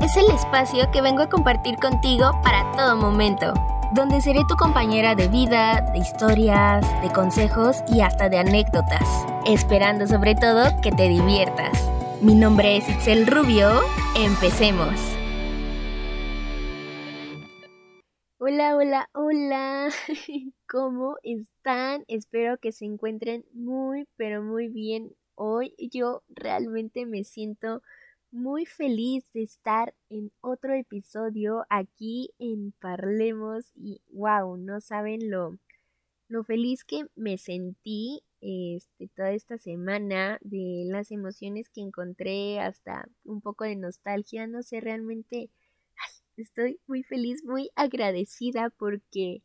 Es el espacio que vengo a compartir contigo para todo momento, donde seré tu compañera de vida, de historias, de consejos y hasta de anécdotas, esperando sobre todo que te diviertas. Mi nombre es Itzel Rubio, empecemos. Hola, hola, hola, ¿cómo están? Espero que se encuentren muy, pero muy bien. Hoy yo realmente me siento muy feliz de estar en otro episodio aquí en Parlemos y wow, no saben lo, lo feliz que me sentí este, toda esta semana de las emociones que encontré, hasta un poco de nostalgia, no sé, realmente estoy muy feliz, muy agradecida porque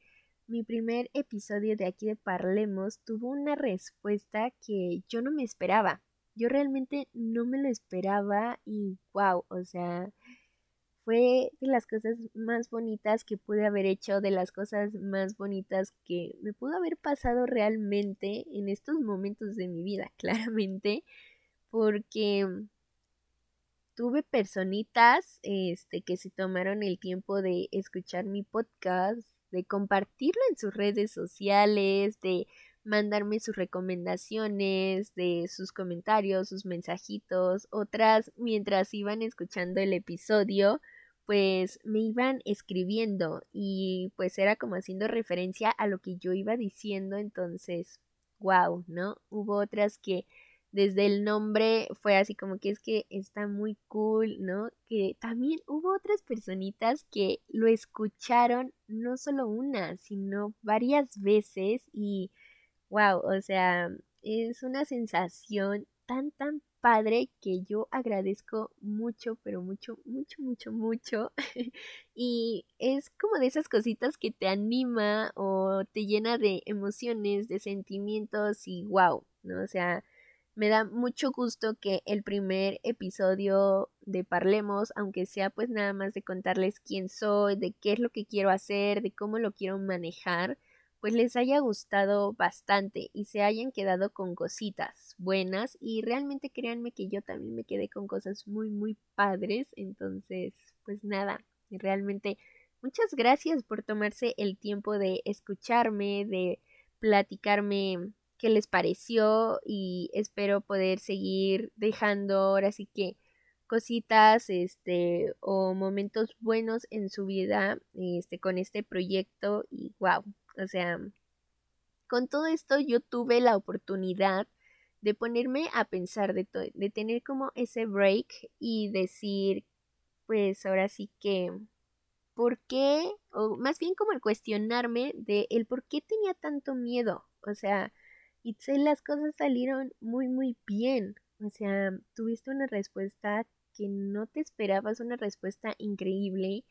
mi primer episodio de aquí de Parlemos tuvo una respuesta que yo no me esperaba yo realmente no me lo esperaba y wow, o sea, fue de las cosas más bonitas que pude haber hecho, de las cosas más bonitas que me pudo haber pasado realmente en estos momentos de mi vida, claramente, porque tuve personitas este que se tomaron el tiempo de escuchar mi podcast, de compartirlo en sus redes sociales, de mandarme sus recomendaciones, de sus comentarios, sus mensajitos, otras mientras iban escuchando el episodio, pues me iban escribiendo y pues era como haciendo referencia a lo que yo iba diciendo, entonces, wow, ¿no? Hubo otras que desde el nombre fue así como que es que está muy cool, ¿no? Que también hubo otras personitas que lo escucharon no solo una, sino varias veces y wow, o sea, es una sensación tan, tan padre que yo agradezco mucho, pero mucho, mucho, mucho, mucho. y es como de esas cositas que te anima o te llena de emociones, de sentimientos y wow, ¿no? O sea, me da mucho gusto que el primer episodio de Parlemos, aunque sea pues nada más de contarles quién soy, de qué es lo que quiero hacer, de cómo lo quiero manejar, pues les haya gustado bastante y se hayan quedado con cositas buenas y realmente créanme que yo también me quedé con cosas muy muy padres entonces pues nada realmente muchas gracias por tomarse el tiempo de escucharme de platicarme qué les pareció y espero poder seguir dejando ahora sí que cositas este o momentos buenos en su vida este con este proyecto y wow o sea, con todo esto yo tuve la oportunidad de ponerme a pensar de de tener como ese break y decir, pues ahora sí que, ¿por qué? O más bien como el cuestionarme de el por qué tenía tanto miedo. O sea, y las cosas salieron muy, muy bien. O sea, tuviste una respuesta que no te esperabas, una respuesta increíble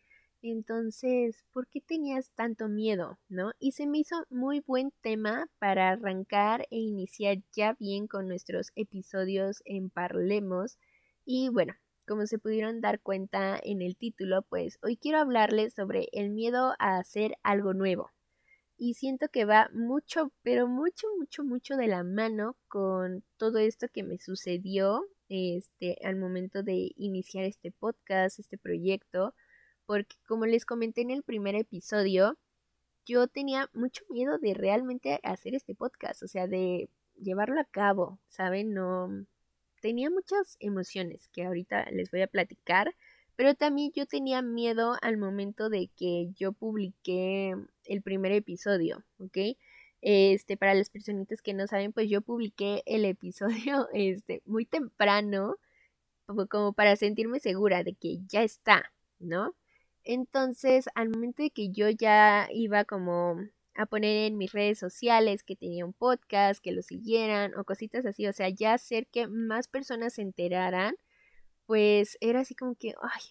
entonces, ¿por qué tenías tanto miedo? ¿No? Y se me hizo muy buen tema para arrancar e iniciar ya bien con nuestros episodios en Parlemos. Y bueno, como se pudieron dar cuenta en el título, pues hoy quiero hablarles sobre el miedo a hacer algo nuevo. Y siento que va mucho, pero mucho, mucho, mucho de la mano con todo esto que me sucedió este, al momento de iniciar este podcast, este proyecto porque como les comenté en el primer episodio, yo tenía mucho miedo de realmente hacer este podcast, o sea, de llevarlo a cabo, ¿saben? No tenía muchas emociones que ahorita les voy a platicar, pero también yo tenía miedo al momento de que yo publiqué el primer episodio, ¿ok? Este, para las personitas que no saben, pues yo publiqué el episodio este muy temprano como para sentirme segura de que ya está, ¿no? Entonces, al momento de que yo ya iba como a poner en mis redes sociales que tenía un podcast, que lo siguieran o cositas así, o sea, ya hacer que más personas se enteraran, pues era así como que, ay,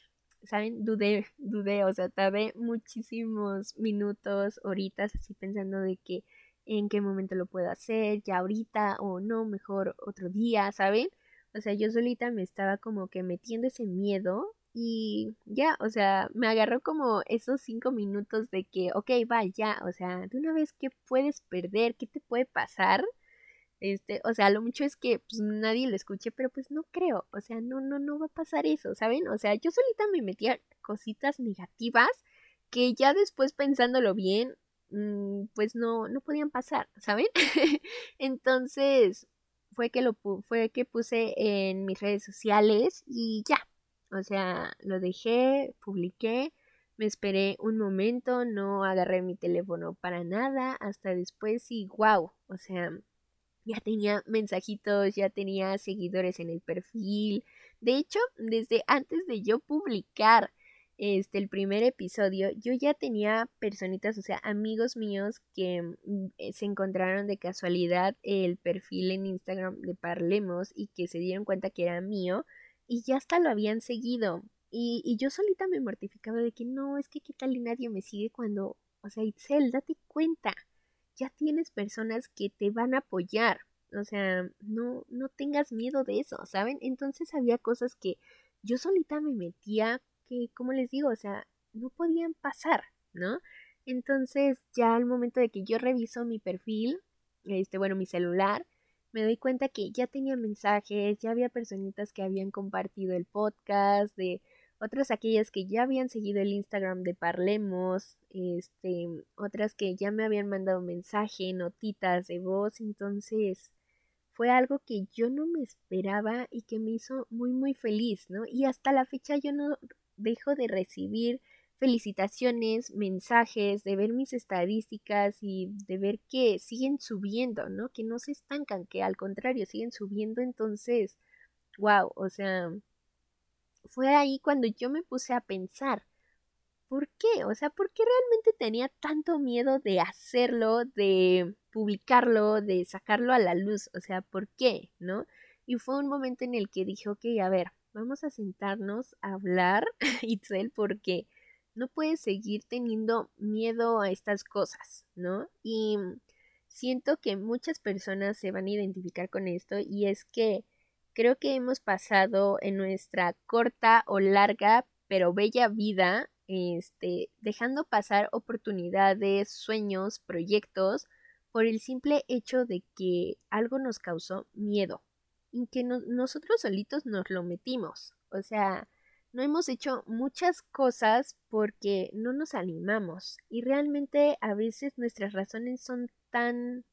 ¿saben? Dudé, dudé, o sea, tardé muchísimos minutos, horitas, así pensando de que en qué momento lo puedo hacer, ya ahorita o no, mejor otro día, ¿saben? O sea, yo solita me estaba como que metiendo ese miedo y ya, o sea, me agarró como esos cinco minutos de que, ok, va, ya, o sea, de una vez, ¿qué puedes perder? ¿Qué te puede pasar? Este, o sea, lo mucho es que pues nadie lo escuche, pero pues no creo, o sea, no, no, no va a pasar eso, ¿saben? O sea, yo solita me metía cositas negativas que ya después pensándolo bien, mm, pues no, no podían pasar, ¿saben? Entonces, fue que lo fue que puse en mis redes sociales y ya. O sea, lo dejé, publiqué, me esperé un momento, no agarré mi teléfono para nada, hasta después y wow, o sea, ya tenía mensajitos, ya tenía seguidores en el perfil. De hecho, desde antes de yo publicar este el primer episodio, yo ya tenía personitas, o sea, amigos míos que mm, eh, se encontraron de casualidad el perfil en Instagram de Parlemos y que se dieron cuenta que era mío y ya hasta lo habían seguido. Y, y yo solita me mortificaba de que no, es que qué tal y nadie me sigue cuando, o sea, Itzel, date cuenta, ya tienes personas que te van a apoyar. O sea, no, no tengas miedo de eso, ¿saben? Entonces había cosas que yo solita me metía que, como les digo, o sea, no podían pasar, ¿no? Entonces, ya al momento de que yo reviso mi perfil, este, bueno, mi celular, me doy cuenta que ya tenía mensajes, ya había personitas que habían compartido el podcast, de otras aquellas que ya habían seguido el Instagram de Parlemos, este, otras que ya me habían mandado mensaje, notitas de voz, entonces fue algo que yo no me esperaba y que me hizo muy muy feliz, ¿no? Y hasta la fecha yo no dejo de recibir felicitaciones, mensajes, de ver mis estadísticas y de ver que siguen subiendo, ¿no? Que no se estancan, que al contrario siguen subiendo, entonces, wow, o sea, fue ahí cuando yo me puse a pensar, ¿por qué? O sea, ¿por qué realmente tenía tanto miedo de hacerlo, de publicarlo, de sacarlo a la luz? O sea, ¿por qué? ¿No? Y fue un momento en el que dije, ok, a ver, vamos a sentarnos a hablar, Itzel, porque no puedes seguir teniendo miedo a estas cosas, ¿no? Y siento que muchas personas se van a identificar con esto y es que creo que hemos pasado en nuestra corta o larga pero bella vida este dejando pasar oportunidades, sueños, proyectos por el simple hecho de que algo nos causó miedo, y que nosotros solitos nos lo metimos. O sea, no hemos hecho muchas cosas porque no nos animamos y realmente a veces nuestras razones son tan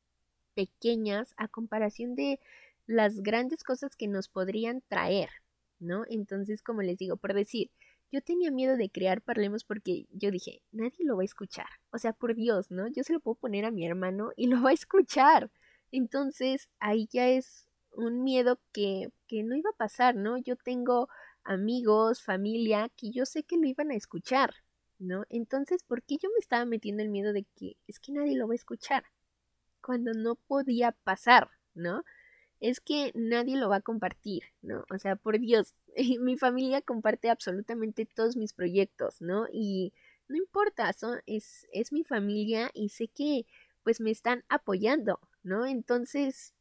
pequeñas a comparación de las grandes cosas que nos podrían traer, ¿no? Entonces, como les digo, por decir, yo tenía miedo de crear Parlemos porque yo dije, nadie lo va a escuchar. O sea, por Dios, ¿no? Yo se lo puedo poner a mi hermano y lo va a escuchar. Entonces, ahí ya es un miedo que, que no iba a pasar, ¿no? Yo tengo amigos, familia, que yo sé que lo iban a escuchar, ¿no? Entonces, ¿por qué yo me estaba metiendo el miedo de que es que nadie lo va a escuchar? Cuando no podía pasar, ¿no? Es que nadie lo va a compartir, ¿no? O sea, por Dios, mi familia comparte absolutamente todos mis proyectos, ¿no? Y no importa, son, es, es mi familia y sé que pues me están apoyando, ¿no? Entonces,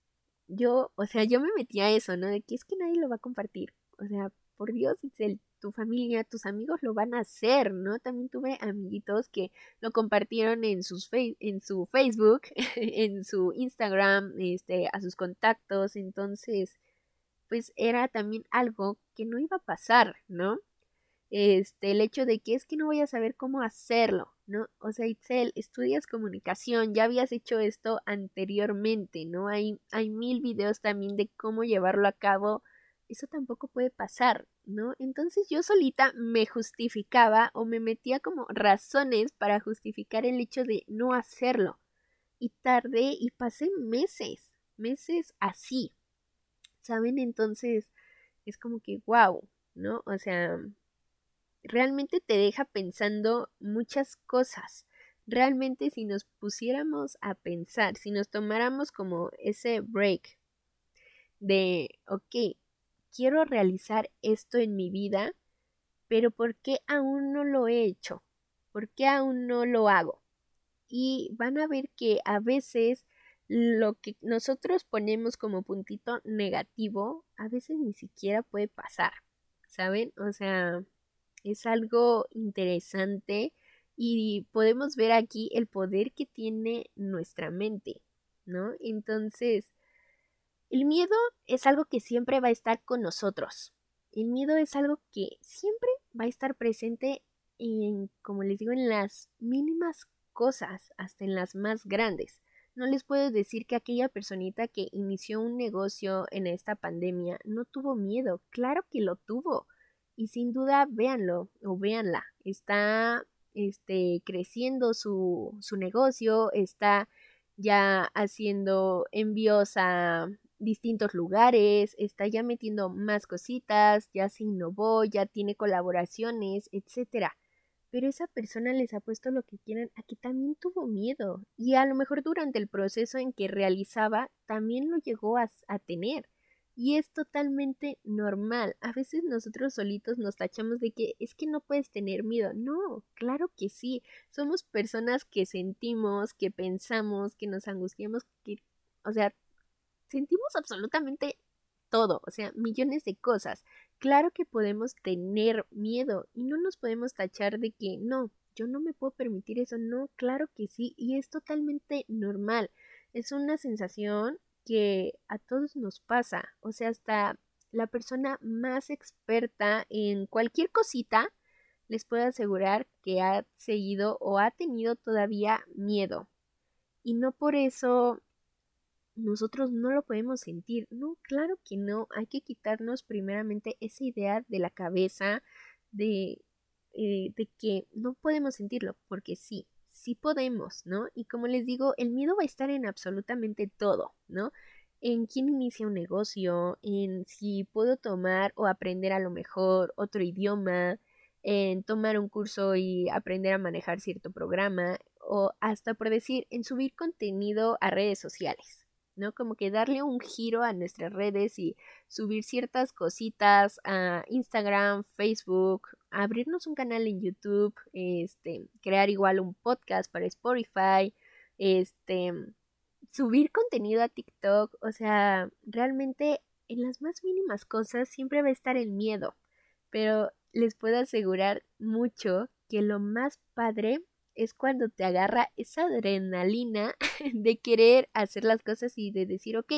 yo, o sea, yo me metí a eso, ¿no? De que es que nadie lo va a compartir. O sea, por Dios, el, tu familia, tus amigos lo van a hacer, ¿no? También tuve amiguitos que lo compartieron en sus en su Facebook, en su Instagram, este, a sus contactos, entonces, pues era también algo que no iba a pasar, ¿no? Este, el hecho de que es que no voy a saber cómo hacerlo, ¿no? O sea, Itzel, estudias comunicación, ya habías hecho esto anteriormente, ¿no? Hay, hay mil videos también de cómo llevarlo a cabo. Eso tampoco puede pasar, ¿no? Entonces yo solita me justificaba o me metía como razones para justificar el hecho de no hacerlo. Y tardé y pasé meses, meses así. ¿Saben? Entonces es como que, wow, ¿no? O sea, realmente te deja pensando muchas cosas. Realmente si nos pusiéramos a pensar, si nos tomáramos como ese break de, ok, quiero realizar esto en mi vida, pero ¿por qué aún no lo he hecho? ¿Por qué aún no lo hago? Y van a ver que a veces lo que nosotros ponemos como puntito negativo, a veces ni siquiera puede pasar, ¿saben? O sea, es algo interesante y podemos ver aquí el poder que tiene nuestra mente, ¿no? Entonces, El miedo es algo que siempre va a estar con nosotros. El miedo es algo que siempre va a estar presente en, como les digo, en las mínimas cosas, hasta en las más grandes. No les puedo decir que aquella personita que inició un negocio en esta pandemia no tuvo miedo. Claro que lo tuvo. Y sin duda, véanlo o véanla. Está este, creciendo su, su negocio, está ya haciendo envíos a distintos lugares, está ya metiendo más cositas, ya se innovó, ya tiene colaboraciones, etcétera. Pero esa persona les ha puesto lo que quieran a que también tuvo miedo y a lo mejor durante el proceso en que realizaba también lo llegó a, a tener. Y es totalmente normal. A veces nosotros solitos nos tachamos de que es que no puedes tener miedo. No, claro que sí. Somos personas que sentimos, que pensamos, que nos angustiamos, que, o sea, sentimos absolutamente todo, o sea, millones de cosas. Claro que podemos tener miedo y no nos podemos tachar de que no, yo no me puedo permitir eso. No, claro que sí, y es totalmente normal. Es una sensación que a todos nos pasa, o sea, hasta la persona más experta en cualquier cosita les puedo asegurar que ha seguido o ha tenido todavía miedo. Y no por eso nosotros no lo podemos sentir. No, claro que no. Hay que quitarnos primeramente esa idea de la cabeza de, eh, de que no podemos sentirlo, porque sí, sí podemos, ¿no? Y como les digo, el miedo va a estar en absolutamente todo, ¿no? En quién inicia un negocio, en si puedo tomar o aprender a lo mejor otro idioma, en tomar un curso y aprender a manejar cierto programa, o hasta por decir, en subir contenido a redes sociales. ¿No? Como que darle un giro a nuestras redes y subir ciertas cositas a Instagram, Facebook, abrirnos un canal en YouTube, este, crear igual un podcast para Spotify, este, subir contenido a TikTok, o sea, realmente en las más mínimas cosas siempre va a estar el miedo, pero les puedo asegurar mucho que lo más padre es cuando te agarra esa adrenalina de querer hacer las cosas y de decir, ok,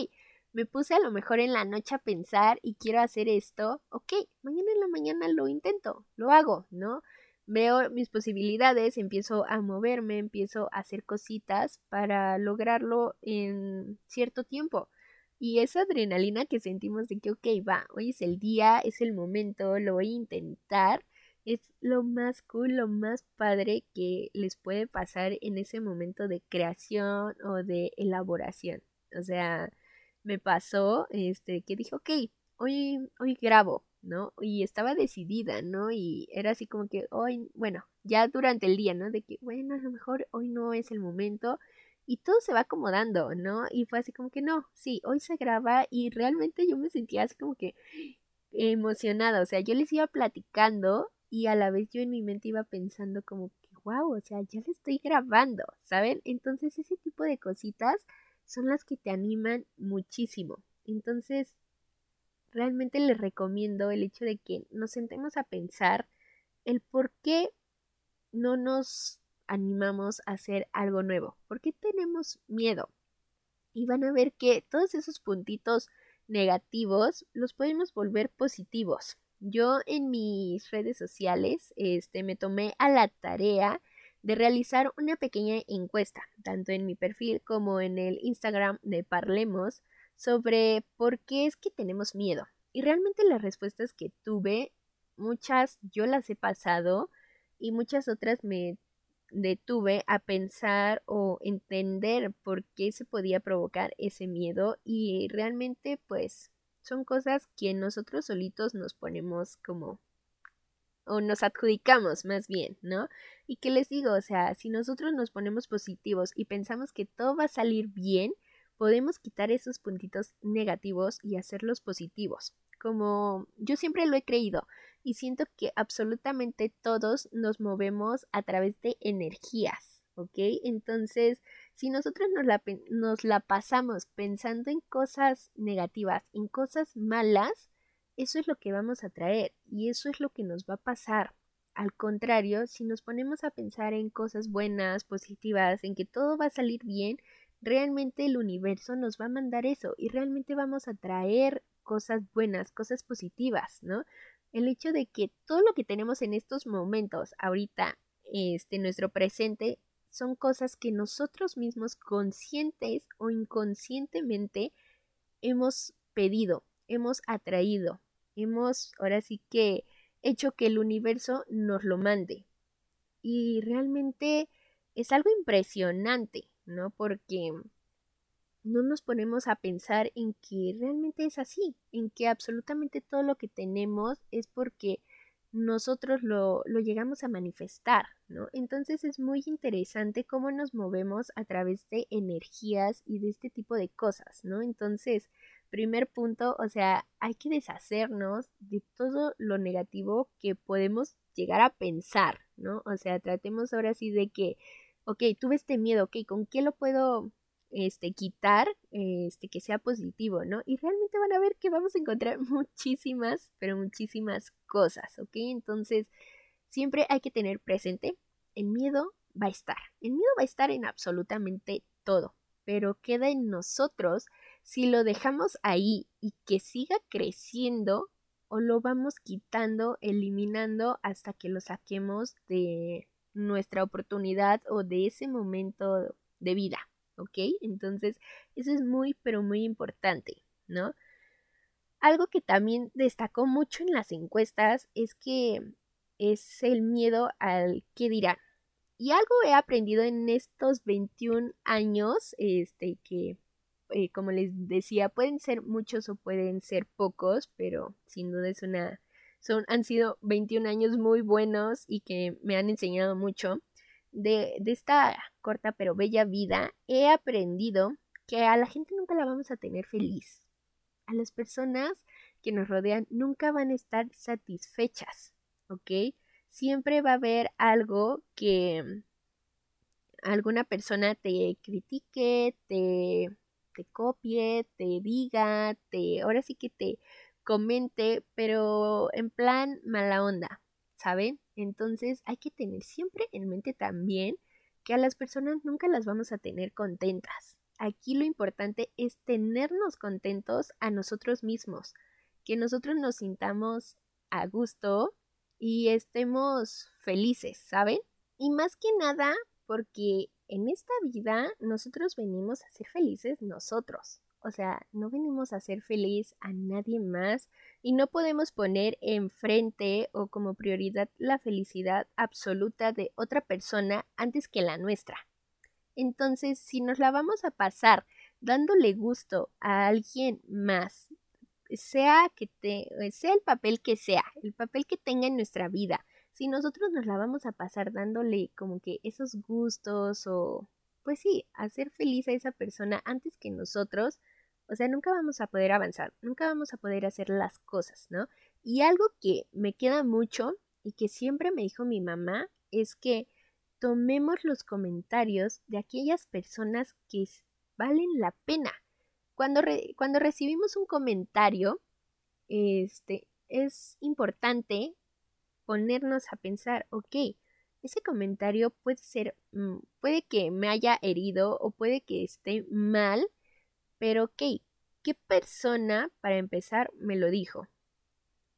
me puse a lo mejor en la noche a pensar y quiero hacer esto, ok, mañana en la mañana lo intento, lo hago, ¿no? Veo mis posibilidades, empiezo a moverme, empiezo a hacer cositas para lograrlo en cierto tiempo. Y esa adrenalina que sentimos de que, ok, va, hoy es el día, es el momento, lo voy a intentar, es lo más cool, lo más padre que les puede pasar en ese momento de creación o de elaboración. O sea, me pasó este que dije, ok, hoy, hoy grabo, ¿no? Y estaba decidida, ¿no? Y era así como que hoy, bueno, ya durante el día, ¿no? De que, bueno, a lo mejor hoy no es el momento. Y todo se va acomodando, ¿no? Y fue así como que no, sí, hoy se graba y realmente yo me sentía así como que emocionada, o sea, yo les iba platicando y a la vez yo en mi mente iba pensando como que, wow, o sea, ya le estoy grabando, ¿saben? Entonces ese tipo de cositas son las que te animan muchísimo. Entonces, realmente les recomiendo el hecho de que nos sentemos a pensar el por qué no nos animamos a hacer algo nuevo, por qué tenemos miedo. Y van a ver que todos esos puntitos negativos los podemos volver positivos. Yo en mis redes sociales este, me tomé a la tarea de realizar una pequeña encuesta, tanto en mi perfil como en el Instagram de Parlemos, sobre por qué es que tenemos miedo. Y realmente las respuestas que tuve, muchas yo las he pasado y muchas otras me detuve a pensar o entender por qué se podía provocar ese miedo y realmente pues son cosas que nosotros solitos nos ponemos como o nos adjudicamos más bien, ¿no? Y que les digo, o sea, si nosotros nos ponemos positivos y pensamos que todo va a salir bien, podemos quitar esos puntitos negativos y hacerlos positivos. Como yo siempre lo he creído y siento que absolutamente todos nos movemos a través de energías, ¿ok? Entonces, si nosotros nos la, nos la pasamos pensando en cosas negativas, en cosas malas, eso es lo que vamos a traer y eso es lo que nos va a pasar. Al contrario, si nos ponemos a pensar en cosas buenas, positivas, en que todo va a salir bien, realmente el universo nos va a mandar eso y realmente vamos a traer cosas buenas, cosas positivas, ¿no? El hecho de que todo lo que tenemos en estos momentos, ahorita, este, nuestro presente, son cosas que nosotros mismos conscientes o inconscientemente hemos pedido, hemos atraído, hemos ahora sí que hecho que el universo nos lo mande. Y realmente es algo impresionante, ¿no? Porque no nos ponemos a pensar en que realmente es así, en que absolutamente todo lo que tenemos es porque nosotros lo, lo, llegamos a manifestar, ¿no? Entonces es muy interesante cómo nos movemos a través de energías y de este tipo de cosas, ¿no? Entonces, primer punto, o sea, hay que deshacernos de todo lo negativo que podemos llegar a pensar, ¿no? O sea, tratemos ahora sí de que, ok, tuve este miedo, ok, ¿con qué lo puedo este, quitar, este, que sea positivo, ¿no? Y realmente van a ver que vamos a encontrar muchísimas, pero muchísimas cosas, ¿ok? Entonces, siempre hay que tener presente, el miedo va a estar, el miedo va a estar en absolutamente todo, pero queda en nosotros si lo dejamos ahí y que siga creciendo o lo vamos quitando, eliminando hasta que lo saquemos de nuestra oportunidad o de ese momento de vida. ¿Ok? Entonces, eso es muy, pero muy importante, ¿no? Algo que también destacó mucho en las encuestas es que es el miedo al qué dirán. Y algo he aprendido en estos 21 años, este, que eh, como les decía, pueden ser muchos o pueden ser pocos, pero sin duda es una, son, han sido 21 años muy buenos y que me han enseñado mucho de, esta corta pero bella vida, he aprendido que a la gente nunca la vamos a tener feliz. A las personas que nos rodean nunca van a estar satisfechas, ¿ok? Siempre va a haber algo que alguna persona te critique, te, te copie, te diga, te, ahora sí que te comente, pero en plan mala onda, ¿saben? Entonces hay que tener siempre en mente también que a las personas nunca las vamos a tener contentas. Aquí lo importante es tenernos contentos a nosotros mismos, que nosotros nos sintamos a gusto y estemos felices, ¿saben? Y más que nada porque en esta vida nosotros venimos a ser felices nosotros. O sea, no venimos a ser feliz a nadie más y no podemos poner enfrente o como prioridad la felicidad absoluta de otra persona antes que la nuestra. Entonces, si nos la vamos a pasar dándole gusto a alguien más, sea que te, sea el papel que sea, el papel que tenga en nuestra vida, si nosotros nos la vamos a pasar dándole como que esos gustos o pues sí, hacer feliz a esa persona antes que nosotros, o sea, nunca vamos a poder avanzar, nunca vamos a poder hacer las cosas, ¿no? Y algo que me queda mucho y que siempre me dijo mi mamá es que tomemos los comentarios de aquellas personas que valen la pena. Cuando, cuando recibimos un comentario, este, es importante ponernos a pensar, ok, ese comentario puede ser, mm, puede que me haya herido o puede que esté mal, pero ok, ¿qué persona, para empezar, me lo dijo?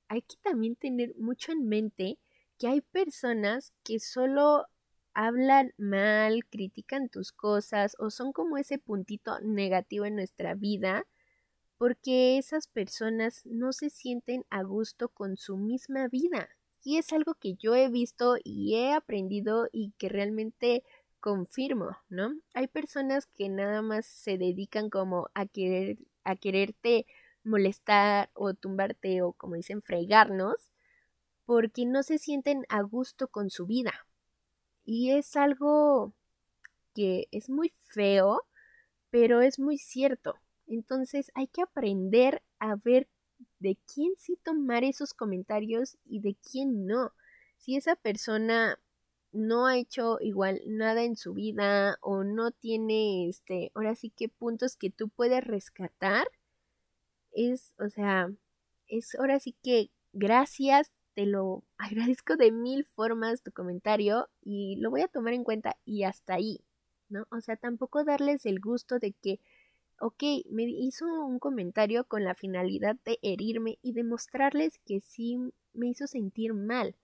Hay que también tener mucho en mente que hay personas que solo hablan mal, critican tus cosas o son como ese puntito negativo en nuestra vida porque esas personas no se sienten a gusto con su misma vida. Y es algo que yo he visto y he aprendido y que realmente confirmo, ¿no? Hay personas que nada más se dedican como a querer a quererte molestar o tumbarte o como dicen fregarnos porque no se sienten a gusto con su vida. Y es algo que es muy feo, pero es muy cierto. Entonces hay que aprender a ver de quién sí tomar esos comentarios y de quién no. Si esa persona no ha hecho igual nada en su vida o no tiene este, ahora sí que puntos que tú puedes rescatar, es, o sea, es ahora sí que gracias, te lo agradezco de mil formas tu comentario y lo voy a tomar en cuenta y hasta ahí. ¿no? O sea, tampoco darles el gusto de que, ok, me hizo un comentario con la finalidad de herirme y demostrarles que sí me hizo sentir mal.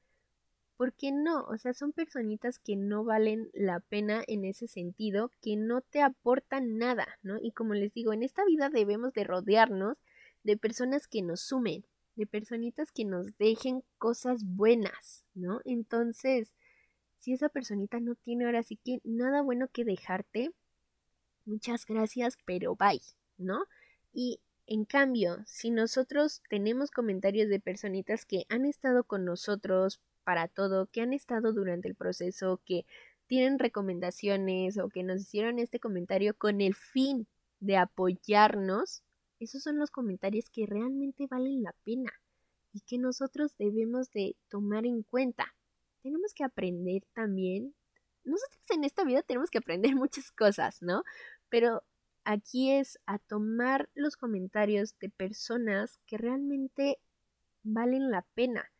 ¿Por qué no? O sea, son personitas que no valen la pena en ese sentido, que no te aportan nada, ¿no? Y como les digo, en esta vida debemos de rodearnos de personas que nos sumen, de personitas que nos dejen cosas buenas, ¿no? Entonces, si esa personita no tiene ahora sí que nada bueno que dejarte, muchas gracias, pero bye, ¿no? Y en cambio, si nosotros tenemos comentarios de personitas que han estado con nosotros para todo, que han estado durante el proceso, que tienen recomendaciones o que nos hicieron este comentario con el fin de apoyarnos, esos son los comentarios que realmente valen la pena y que nosotros debemos de tomar en cuenta. Tenemos que aprender también. Nosotros en esta vida tenemos que aprender muchas cosas, ¿no? Pero aquí es a tomar los comentarios de personas que realmente valen la pena.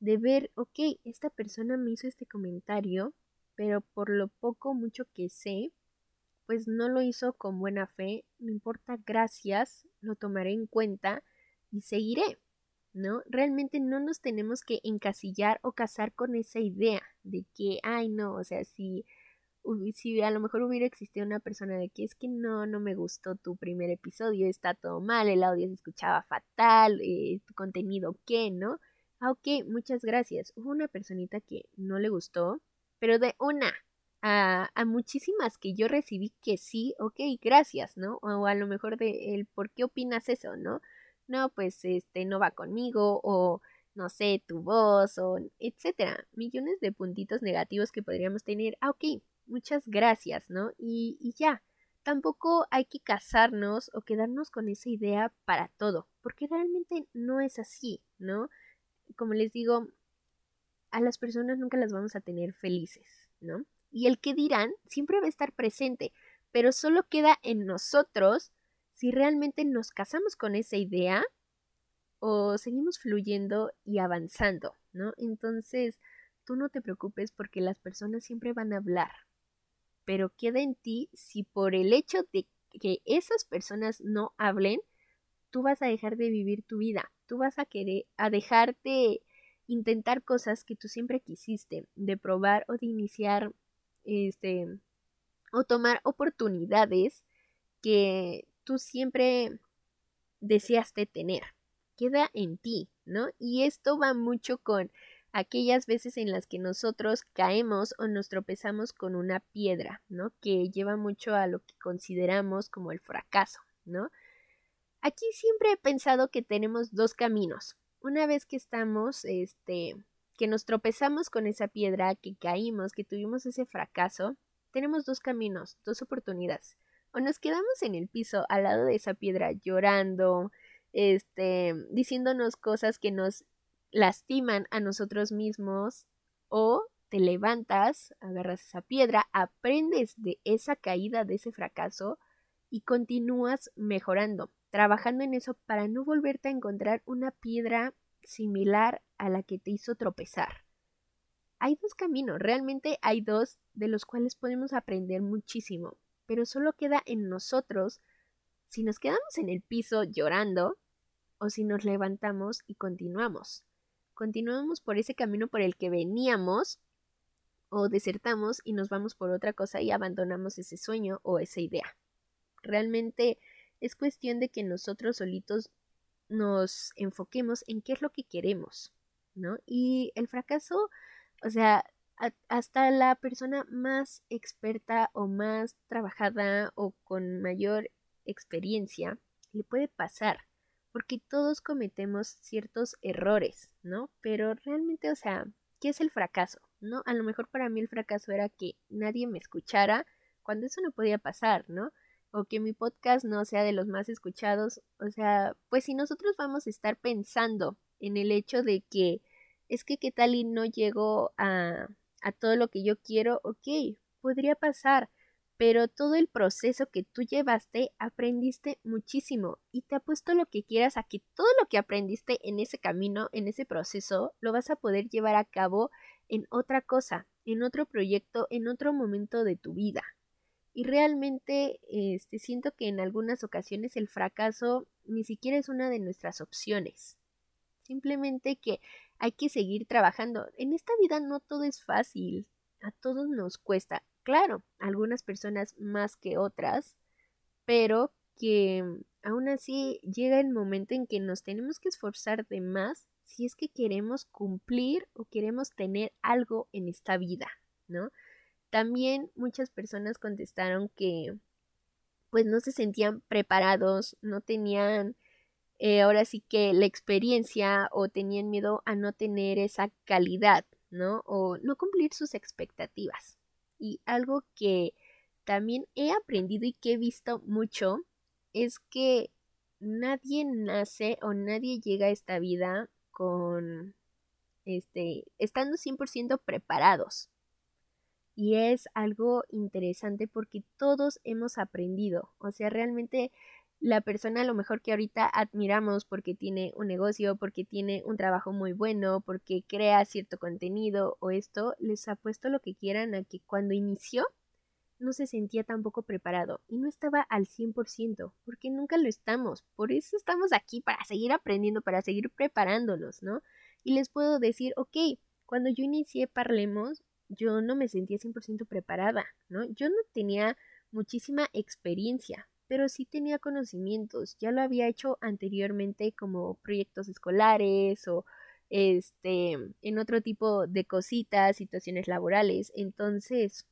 De ver, ok, esta persona me hizo este comentario, pero por lo poco, mucho que sé, pues no lo hizo con buena fe, no importa, gracias, lo tomaré en cuenta y seguiré, ¿no? Realmente no nos tenemos que encasillar o casar con esa idea de que, ay, no, o sea, si, si a lo mejor hubiera existido una persona de que es que no, no me gustó tu primer episodio, está todo mal, el audio se escuchaba fatal, eh, tu contenido qué, ¿no? Ah, ok, muchas gracias. Hubo una personita que no le gustó, pero de una, a, a, muchísimas que yo recibí que sí, ok, gracias, ¿no? O a lo mejor de el por qué opinas eso, ¿no? No, pues este no va conmigo o no sé, tu voz o etcétera. Millones de puntitos negativos que podríamos tener. Ah, ok, muchas gracias, ¿no? Y, y ya. Tampoco hay que casarnos o quedarnos con esa idea para todo, porque realmente no es así, ¿no? Como les digo, a las personas nunca las vamos a tener felices, ¿no? y el que dirán siempre va a estar presente, pero solo queda en nosotros si realmente nos casamos con esa idea o seguimos fluyendo y avanzando, ¿no? Entonces, tú no te preocupes porque las personas siempre van a hablar, pero queda en ti si por el hecho de que esas personas no hablen, tú vas a dejar de vivir tu vida, tú vas a querer a dejar de intentar cosas que tú siempre quisiste, de probar o de iniciar este, o tomar oportunidades que tú siempre deseaste tener. Queda en ti, ¿no? Y esto va mucho con aquellas veces en las que nosotros caemos o nos tropezamos con una piedra, ¿no? Que lleva mucho a lo que consideramos como el fracaso, ¿no? Aquí siempre he pensado que tenemos dos caminos. Una vez que estamos, este, que nos tropezamos con esa piedra, que caímos, que tuvimos ese fracaso, tenemos dos caminos, dos oportunidades. O nos quedamos en el piso al lado de esa piedra llorando, este, diciéndonos cosas que nos lastiman a nosotros mismos, o te levantas, agarras esa piedra, aprendes de esa caída, de ese fracaso, y continúas mejorando, trabajando en eso para no volverte a encontrar una piedra similar a la que te hizo tropezar. Hay dos caminos, realmente hay dos de los cuales podemos aprender muchísimo, pero solo queda en nosotros si nos quedamos en el piso llorando o si nos levantamos y continuamos. Continuamos por ese camino por el que veníamos o desertamos y nos vamos por otra cosa y abandonamos ese sueño o esa idea. Realmente es cuestión de que nosotros solitos nos enfoquemos en qué es lo que queremos, ¿no? Y el fracaso, o sea, hasta la persona más experta o más trabajada o con mayor experiencia le puede pasar, porque todos cometemos ciertos errores, ¿no? Pero realmente, o sea, ¿qué es el fracaso? ¿No? A lo mejor para mí el fracaso era que nadie me escuchara cuando eso no podía pasar, ¿no? O que mi podcast no sea de los más escuchados, o sea, pues si nosotros vamos a estar pensando en el hecho de que es que qué tal y no llego a, a todo lo que yo quiero, ok, podría pasar, pero todo el proceso que tú llevaste aprendiste muchísimo y te apuesto lo que quieras a que todo lo que aprendiste en ese camino, en ese proceso, lo vas a poder llevar a cabo en otra cosa, en otro proyecto, en otro momento de tu vida. Y realmente este, siento que en algunas ocasiones el fracaso ni siquiera es una de nuestras opciones. Simplemente que hay que seguir trabajando. En esta vida no todo es fácil, a todos nos cuesta. Claro, algunas personas más que otras, pero que aún así llega el momento en que nos tenemos que esforzar de más si es que queremos cumplir o queremos tener algo en esta vida, ¿no? También muchas personas contestaron que pues no se sentían preparados, no tenían eh, ahora sí que la experiencia o tenían miedo a no tener esa calidad, ¿no? O no cumplir sus expectativas. Y algo que también he aprendido y que he visto mucho es que nadie nace o nadie llega a esta vida con este estando 100% preparados. Y es algo interesante porque todos hemos aprendido. O sea, realmente la persona a lo mejor que ahorita admiramos porque tiene un negocio, porque tiene un trabajo muy bueno, porque crea cierto contenido o esto, les ha puesto lo que quieran a que cuando inició no se sentía tampoco preparado y no estaba al 100%, porque nunca lo estamos. Por eso estamos aquí, para seguir aprendiendo, para seguir preparándonos, ¿no? Y les puedo decir, ok, cuando yo inicié Parlemos, yo no me sentía 100% preparada, ¿no? Yo no tenía muchísima experiencia, pero sí tenía conocimientos, ya lo había hecho anteriormente como proyectos escolares o este en otro tipo de cositas, situaciones laborales, entonces,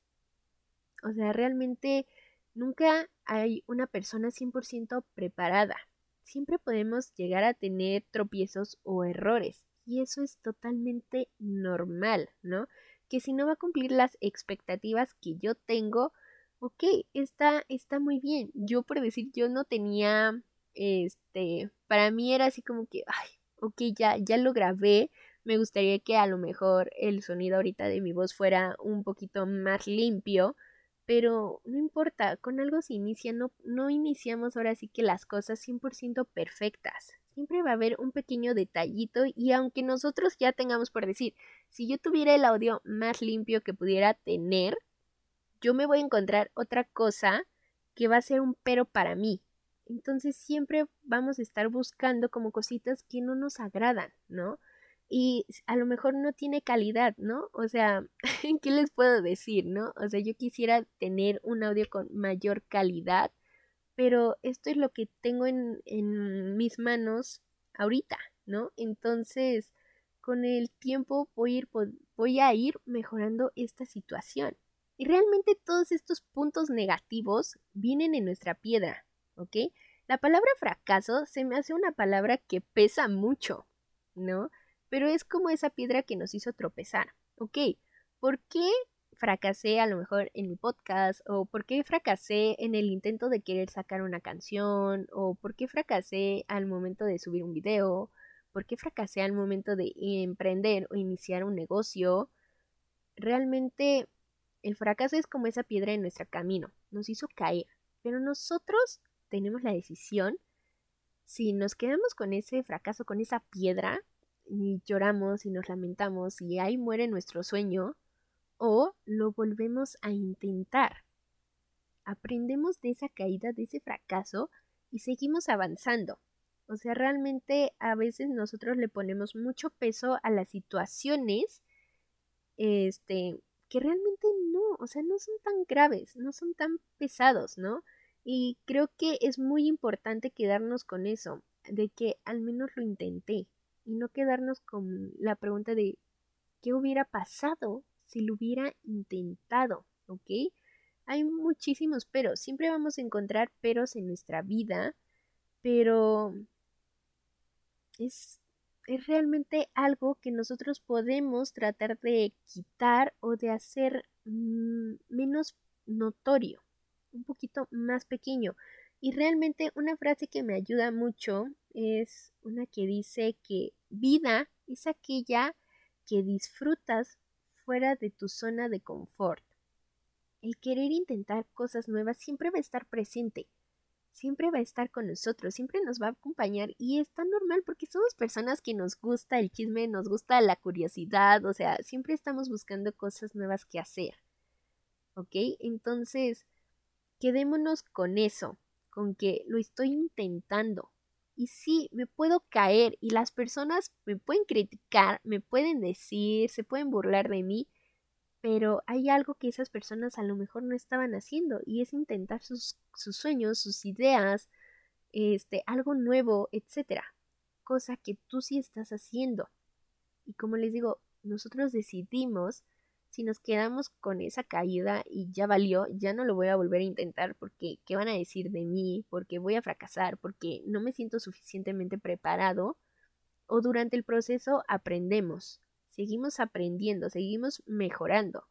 o sea, realmente nunca hay una persona 100% preparada. Siempre podemos llegar a tener tropiezos o errores y eso es totalmente normal, ¿no? Que si no va a cumplir las expectativas que yo tengo, ok, está, está muy bien. Yo por decir, yo no tenía, este, para mí era así como que, ay, ok, ya, ya lo grabé. Me gustaría que a lo mejor el sonido ahorita de mi voz fuera un poquito más limpio, pero no importa, con algo se inicia, no, no iniciamos ahora sí que las cosas 100% perfectas siempre va a haber un pequeño detallito y aunque nosotros ya tengamos por decir, si yo tuviera el audio más limpio que pudiera tener, yo me voy a encontrar otra cosa que va a ser un pero para mí. Entonces siempre vamos a estar buscando como cositas que no nos agradan, ¿no? Y a lo mejor no tiene calidad, ¿no? O sea, ¿qué les puedo decir, no? O sea, yo quisiera tener un audio con mayor calidad, pero esto es lo que tengo en, en mis manos ahorita, ¿no? Entonces, con el tiempo voy a, ir, voy a ir mejorando esta situación. Y realmente todos estos puntos negativos vienen en nuestra piedra, ¿ok? La palabra fracaso se me hace una palabra que pesa mucho, ¿no? Pero es como esa piedra que nos hizo tropezar, ¿ok? ¿Por qué fracasé a lo mejor en mi podcast o por qué fracasé en el intento de querer sacar una canción o por qué fracasé al momento de subir un video, por qué fracasé al momento de emprender o iniciar un negocio. Realmente el fracaso es como esa piedra en nuestro camino, nos hizo caer, pero nosotros tenemos la decisión si nos quedamos con ese fracaso, con esa piedra, y lloramos y nos lamentamos y ahí muere nuestro sueño, o lo volvemos a intentar. Aprendemos de esa caída, de ese fracaso y seguimos avanzando. O sea, realmente a veces nosotros le ponemos mucho peso a las situaciones este que realmente no, o sea, no son tan graves, no son tan pesados, ¿no? Y creo que es muy importante quedarnos con eso, de que al menos lo intenté y no quedarnos con la pregunta de qué hubiera pasado si lo hubiera intentado, ¿ok? Hay muchísimos peros, siempre vamos a encontrar peros en nuestra vida, pero es, es realmente algo que nosotros podemos tratar de quitar o de hacer mm, menos notorio, un poquito más pequeño. Y realmente una frase que me ayuda mucho es una que dice que vida es aquella que disfrutas fuera de tu zona de confort. El querer intentar cosas nuevas siempre va a estar presente, siempre va a estar con nosotros, siempre nos va a acompañar y es tan normal porque somos personas que nos gusta el chisme, nos gusta la curiosidad, o sea, siempre estamos buscando cosas nuevas que hacer. ¿Ok? Entonces, quedémonos con eso, con que lo estoy intentando. Y sí, me puedo caer y las personas me pueden criticar, me pueden decir, se pueden burlar de mí, pero hay algo que esas personas a lo mejor no estaban haciendo y es intentar sus, sueños, sus ideas, este, algo nuevo, etcétera. Cosa que tú sí estás haciendo. Y como les digo, nosotros decidimos si nos quedamos con esa caída y ya valió, ya no lo voy a volver a intentar porque qué van a decir de mí, porque voy a fracasar, porque no me siento suficientemente preparado, o durante el proceso aprendemos, seguimos aprendiendo, seguimos mejorando,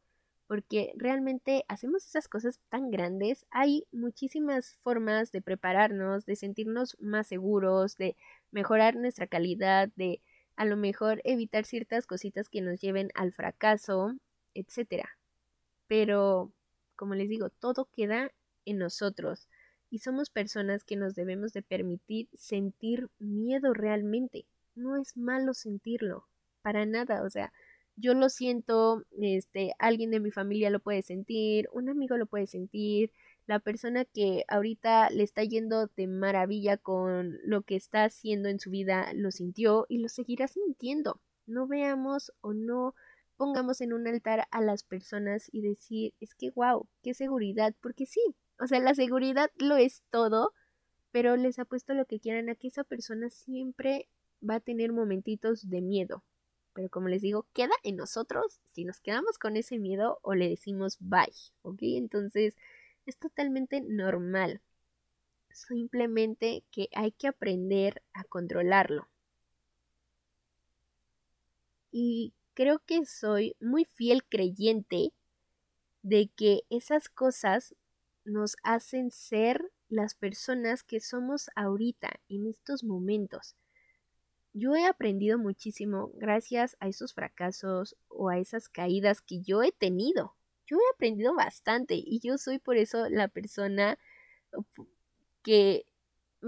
porque realmente hacemos esas cosas tan grandes, hay muchísimas formas de prepararnos, de sentirnos más seguros, de mejorar nuestra calidad, de a lo mejor evitar ciertas cositas que nos lleven al fracaso etcétera. Pero, como les digo, todo queda en nosotros y somos personas que nos debemos de permitir sentir miedo realmente. No es malo sentirlo, para nada, o sea, yo lo siento, este, alguien de mi familia lo puede sentir, un amigo lo puede sentir, la persona que ahorita le está yendo de maravilla con lo que está haciendo en su vida lo sintió y lo seguirá sintiendo. No veamos o no pongamos en un altar a las personas y decir, es que wow, qué seguridad, porque sí, o sea, la seguridad lo es todo, pero les apuesto lo que quieran a que esa persona siempre va a tener momentitos de miedo. Pero como les digo, queda en nosotros si nos quedamos con ese miedo o le decimos bye, ¿ok? Entonces es totalmente normal. Simplemente que hay que aprender a controlarlo. Y creo que soy muy fiel creyente de que esas cosas nos hacen ser las personas que somos ahorita, en estos momentos. Yo he aprendido muchísimo gracias a esos fracasos o a esas caídas que yo he tenido. Yo he aprendido bastante y yo soy por eso la persona que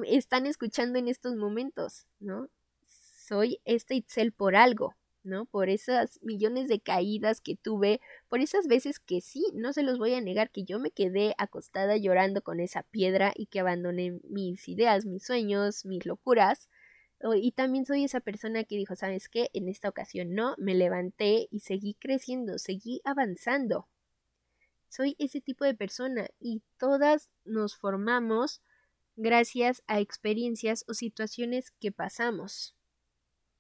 están escuchando en estos momentos, ¿no? Soy este Itzel por algo. ¿No? Por esas millones de caídas que tuve, por esas veces que sí, no se los voy a negar que yo me quedé acostada llorando con esa piedra y que abandoné mis ideas, mis sueños, mis locuras. Y también soy esa persona que dijo, ¿sabes qué? En esta ocasión no, me levanté y seguí creciendo, seguí avanzando. Soy ese tipo de persona y todas nos formamos gracias a experiencias o situaciones que pasamos.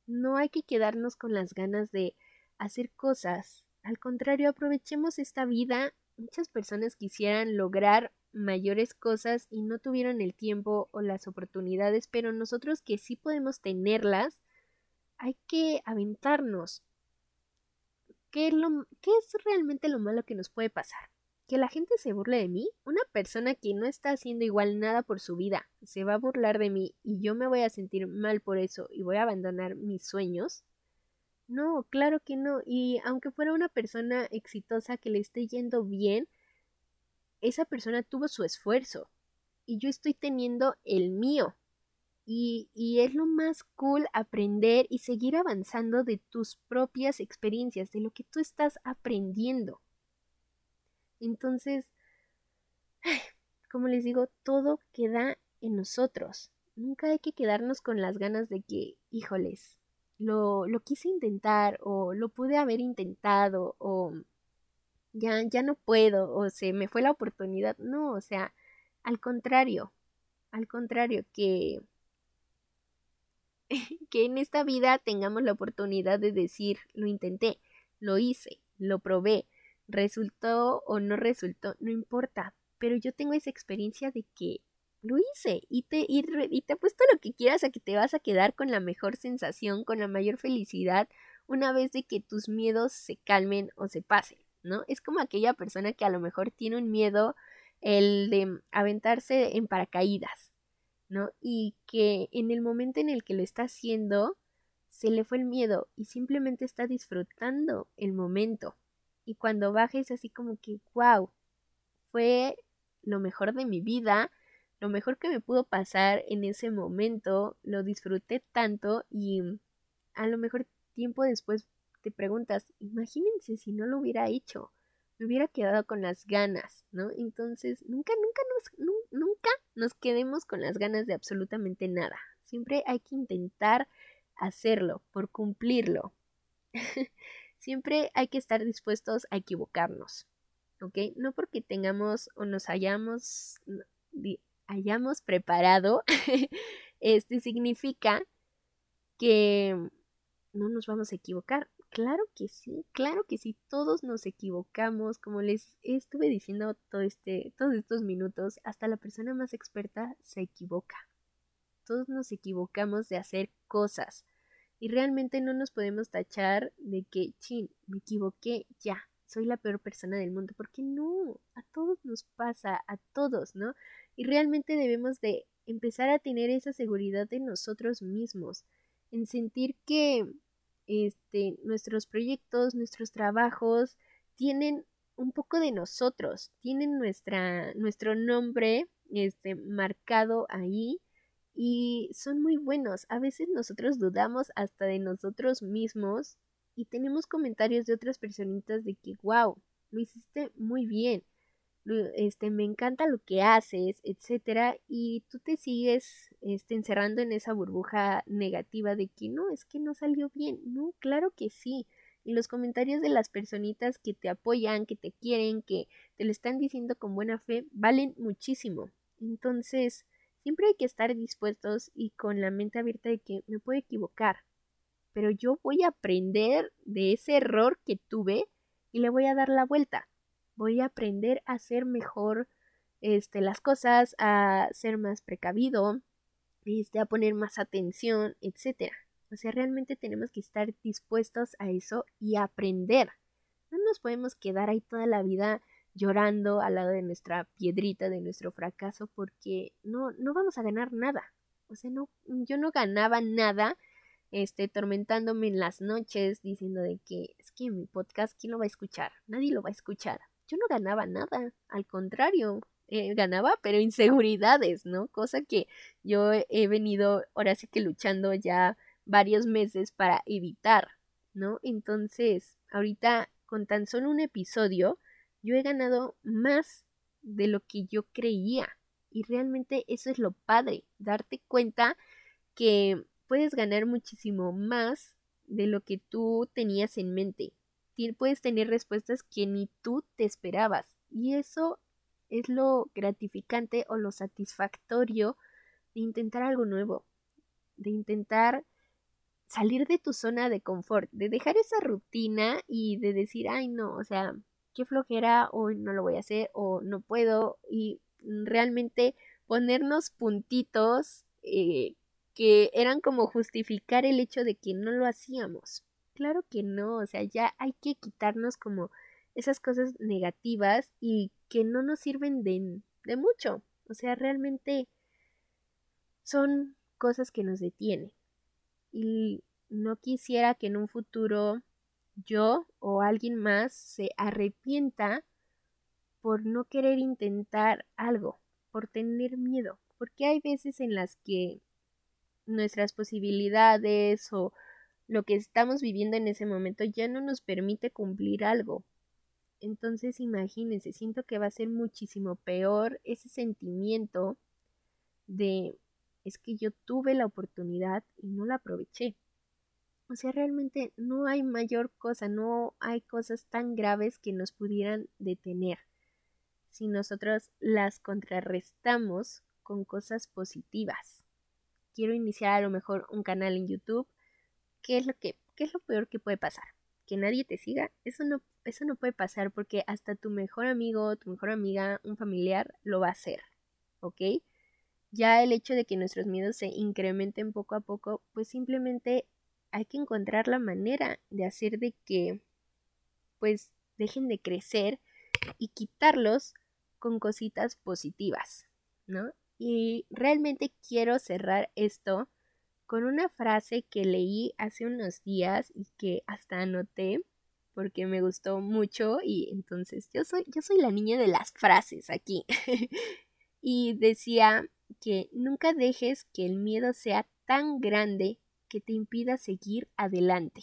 No hay que quedarnos con las ganas de hacer cosas. Al contrario, aprovechemos esta vida. Muchas personas quisieran lograr mayores cosas y no tuvieron el tiempo o las oportunidades, pero nosotros que sí podemos tenerlas, hay que aventarnos. ¿Qué es, es realmente lo malo que nos puede pasar? Que la gente se burle de mí, una persona que no está haciendo igual nada por su vida, se va a burlar de mí y yo me voy a sentir mal por eso y voy a abandonar mis sueños. No, claro que no. Y aunque fuera una persona exitosa que le esté yendo bien, esa persona tuvo su esfuerzo y yo estoy teniendo el mío. Y, y, es lo más cool aprender y seguir avanzando de tus propias experiencias, de lo que tú estás aprendiendo. Entonces, como les digo, todo queda en nosotros. Nunca hay que quedarnos con las ganas de que, híjoles, lo, lo quise intentar o lo pude haber intentado o ya, ya no puedo o se me fue la oportunidad. No, o sea, al contrario, al contrario, que, que en esta vida tengamos la oportunidad de decir, lo intenté, lo hice, lo probé, resultó o no resultó, no importa, pero yo tengo esa experiencia de que lo hice y te, y, y te apuesto lo que quieras a que te vas a quedar con la mejor sensación, con la mayor felicidad una vez de que tus miedos se calmen o se pasen, ¿no? Es como aquella persona que a lo mejor tiene un miedo el de aventarse en paracaídas, ¿no? Y que en el momento en el que lo está haciendo, se le fue el miedo y simplemente está disfrutando el momento, y cuando bajes así como que, wow, fue lo mejor de mi vida, lo mejor que me pudo pasar en ese momento, lo disfruté tanto y a lo mejor tiempo después te preguntas, imagínense si no lo hubiera hecho, me hubiera quedado con las ganas, ¿no? Entonces, nunca, nunca nos, nunca nos quedemos con las ganas de absolutamente nada. Siempre hay que intentar hacerlo, por cumplirlo. Siempre hay que estar dispuestos a equivocarnos, ¿ok? No porque tengamos o nos hayamos, hayamos preparado, este significa que no nos vamos a equivocar. Claro que sí, claro que sí, todos nos equivocamos, como les estuve diciendo todo este, todos estos minutos, hasta la persona más experta se equivoca. Todos nos equivocamos de hacer cosas y realmente no nos podemos tachar de que, chin, me equivoqué, ya, soy la peor persona del mundo, porque no, a todos nos pasa, a todos, ¿no? Y realmente debemos de empezar a tener esa seguridad en nosotros mismos, en sentir que este, nuestros proyectos, nuestros trabajos tienen un poco de nosotros, tienen nuestra, nuestro nombre este, marcado ahí y son muy buenos. A veces nosotros dudamos hasta de nosotros mismos y tenemos comentarios de otras personitas de que, wow, lo hiciste muy bien, este, me encanta lo que haces, etcétera, y tú te sigues este, encerrando en esa burbuja negativa de que no, es que no salió bien. No, claro que sí. Y los comentarios de las personitas que te apoyan, que te quieren, que te lo están diciendo con buena fe, valen muchísimo. Entonces, Siempre hay que estar dispuestos y con la mente abierta de que me puedo equivocar, pero yo voy a aprender de ese error que tuve y le voy a dar la vuelta. Voy a aprender a hacer mejor este, las cosas, a ser más precavido, este, a poner más atención, etc. O sea, realmente tenemos que estar dispuestos a eso y aprender. No nos podemos quedar ahí toda la vida llorando al lado de nuestra piedrita, de nuestro fracaso, porque no, no vamos a ganar nada. O sea, no, yo no ganaba nada, este, tormentándome en las noches, diciendo de que es que mi podcast, ¿quién lo va a escuchar? Nadie lo va a escuchar. Yo no ganaba nada, al contrario, eh, ganaba, pero inseguridades, ¿no? Cosa que yo he venido ahora sí que luchando ya varios meses para evitar, ¿no? Entonces, ahorita con tan solo un episodio, yo he ganado más de lo que yo creía. Y realmente eso es lo padre, darte cuenta que puedes ganar muchísimo más de lo que tú tenías en mente. Puedes tener respuestas que ni tú te esperabas. Y eso es lo gratificante o lo satisfactorio de intentar algo nuevo, de intentar salir de tu zona de confort, de dejar esa rutina y de decir, ay no, o sea, qué flojera, hoy no lo voy a hacer, o no puedo, y realmente ponernos puntitos eh, que eran como justificar el hecho de que no lo hacíamos. Claro que no, o sea, ya hay que quitarnos como esas cosas negativas y que no nos sirven de, de mucho. O sea, realmente son cosas que nos detienen. Y no quisiera que en un futuro yo o alguien más se arrepienta por no querer intentar algo, por tener miedo, porque hay veces en las que nuestras posibilidades o lo que estamos viviendo en ese momento ya no nos permite cumplir algo. Entonces imagínense, siento que va a ser muchísimo peor ese sentimiento de es que yo tuve la oportunidad y no la aproveché. O sea, realmente no hay mayor cosa, no hay cosas tan graves que nos pudieran detener si nosotros las contrarrestamos con cosas positivas. Quiero iniciar a lo mejor un canal en YouTube. ¿Qué es lo que qué es lo peor que puede pasar? Que nadie te siga. Eso no eso no puede pasar porque hasta tu mejor amigo, tu mejor amiga, un familiar lo va a hacer. ¿Ok? Ya el hecho de que nuestros miedos se incrementen poco a poco, pues simplemente hay que encontrar la manera de hacer de que pues dejen de crecer y quitarlos con cositas positivas, ¿no? Y realmente quiero cerrar esto con una frase que leí hace unos días y que hasta anoté porque me gustó mucho y entonces yo soy yo soy la niña de las frases aquí. y decía que nunca dejes que el miedo sea tan grande que te impida seguir adelante.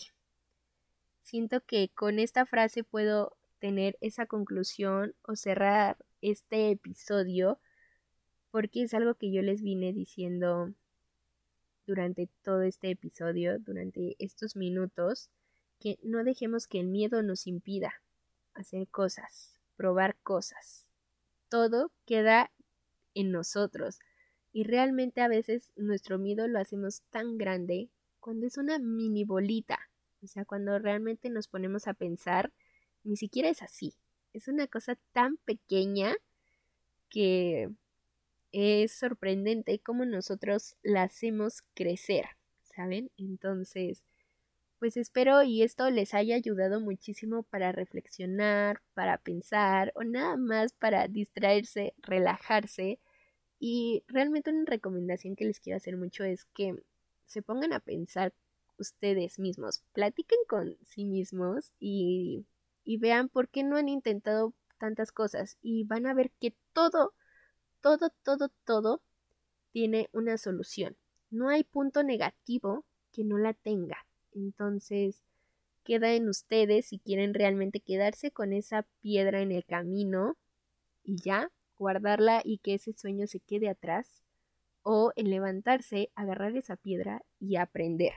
Siento que con esta frase puedo tener esa conclusión o cerrar este episodio porque es algo que yo les vine diciendo durante todo este episodio, durante estos minutos, que no dejemos que el miedo nos impida hacer cosas, probar cosas. Todo queda en nosotros y realmente a veces nuestro miedo lo hacemos tan grande cuando es una mini bolita, o sea, cuando realmente nos ponemos a pensar, ni siquiera es así, es una cosa tan pequeña que es sorprendente cómo nosotros la hacemos crecer, ¿saben? Entonces, pues espero y esto les haya ayudado muchísimo para reflexionar, para pensar o nada más para distraerse, relajarse. Y realmente una recomendación que les quiero hacer mucho es que se pongan a pensar ustedes mismos, platiquen con sí mismos y, y vean por qué no han intentado tantas cosas y van a ver que todo todo, todo, todo tiene una solución. No hay punto negativo que no la tenga. Entonces, queda en ustedes si quieren realmente quedarse con esa piedra en el camino y ya, guardarla y que ese sueño se quede atrás, o en levantarse, agarrar esa piedra y aprender.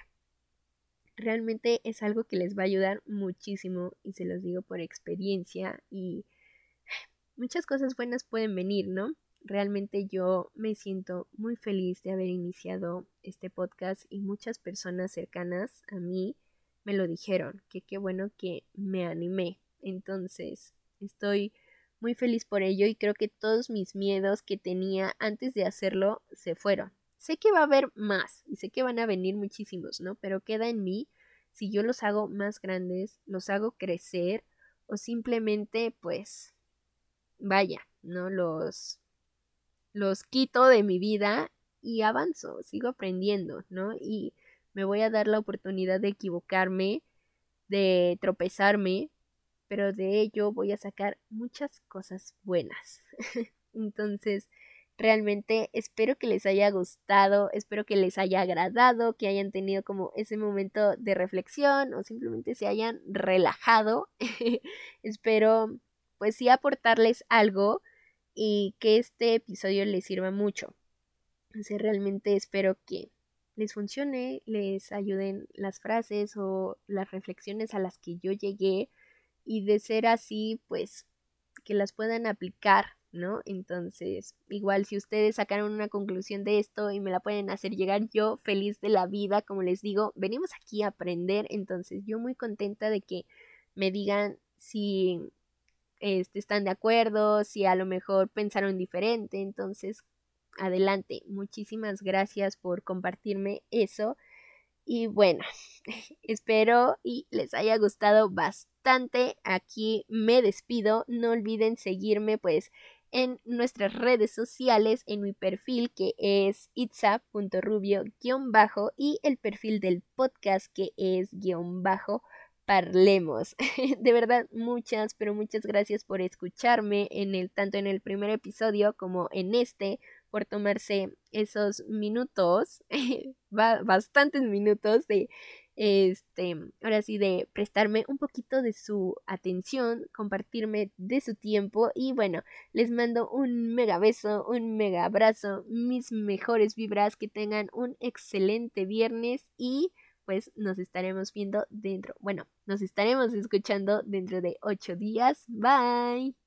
Realmente es algo que les va a ayudar muchísimo y se los digo por experiencia y muchas cosas buenas pueden venir, ¿no? Realmente yo me siento muy feliz de haber iniciado este podcast y muchas personas cercanas a mí me lo dijeron, que qué bueno que me animé. Entonces, estoy muy feliz por ello y creo que todos mis miedos que tenía antes de hacerlo se fueron. Sé que va a haber más y sé que van a venir muchísimos, ¿no? Pero queda en mí si yo los hago más grandes, los hago crecer o simplemente pues vaya, ¿no? Los los quito de mi vida y avanzo, sigo aprendiendo, ¿no? Y me voy a dar la oportunidad de equivocarme, de tropezarme, pero de ello voy a sacar muchas cosas buenas. Entonces, realmente espero que les haya gustado, espero que les haya agradado, que hayan tenido como ese momento de reflexión o simplemente se hayan relajado. espero pues sí aportarles algo y que este episodio les sirva mucho. O realmente espero que les funcione, les ayuden las frases o las reflexiones a las que yo llegué y de ser así, pues que las puedan aplicar, ¿no? Entonces, igual si ustedes sacaron una conclusión de esto y me la pueden hacer llegar, yo feliz de la vida, como les digo, venimos aquí a aprender, entonces yo muy contenta de que me digan si este, están de acuerdo, si a lo mejor pensaron diferente. Entonces, adelante. Muchísimas gracias por compartirme eso. Y bueno, espero y les haya gustado bastante. Aquí me despido. No olviden seguirme pues en nuestras redes sociales, en mi perfil que es itza.rubio-bajo y el perfil del podcast que es guion bajo parlemos. De verdad, muchas, pero muchas gracias por escucharme en el, tanto en el primer episodio como en este, por tomarse esos minutos, bastantes minutos de este, ahora sí, de prestarme un poquito de su atención, compartirme de su tiempo y bueno, les mando un mega beso, un mega abrazo, mis mejores vibras, que tengan un excelente viernes y pues nos estaremos viendo dentro, bueno, nos estaremos escuchando dentro de ocho días. Bye.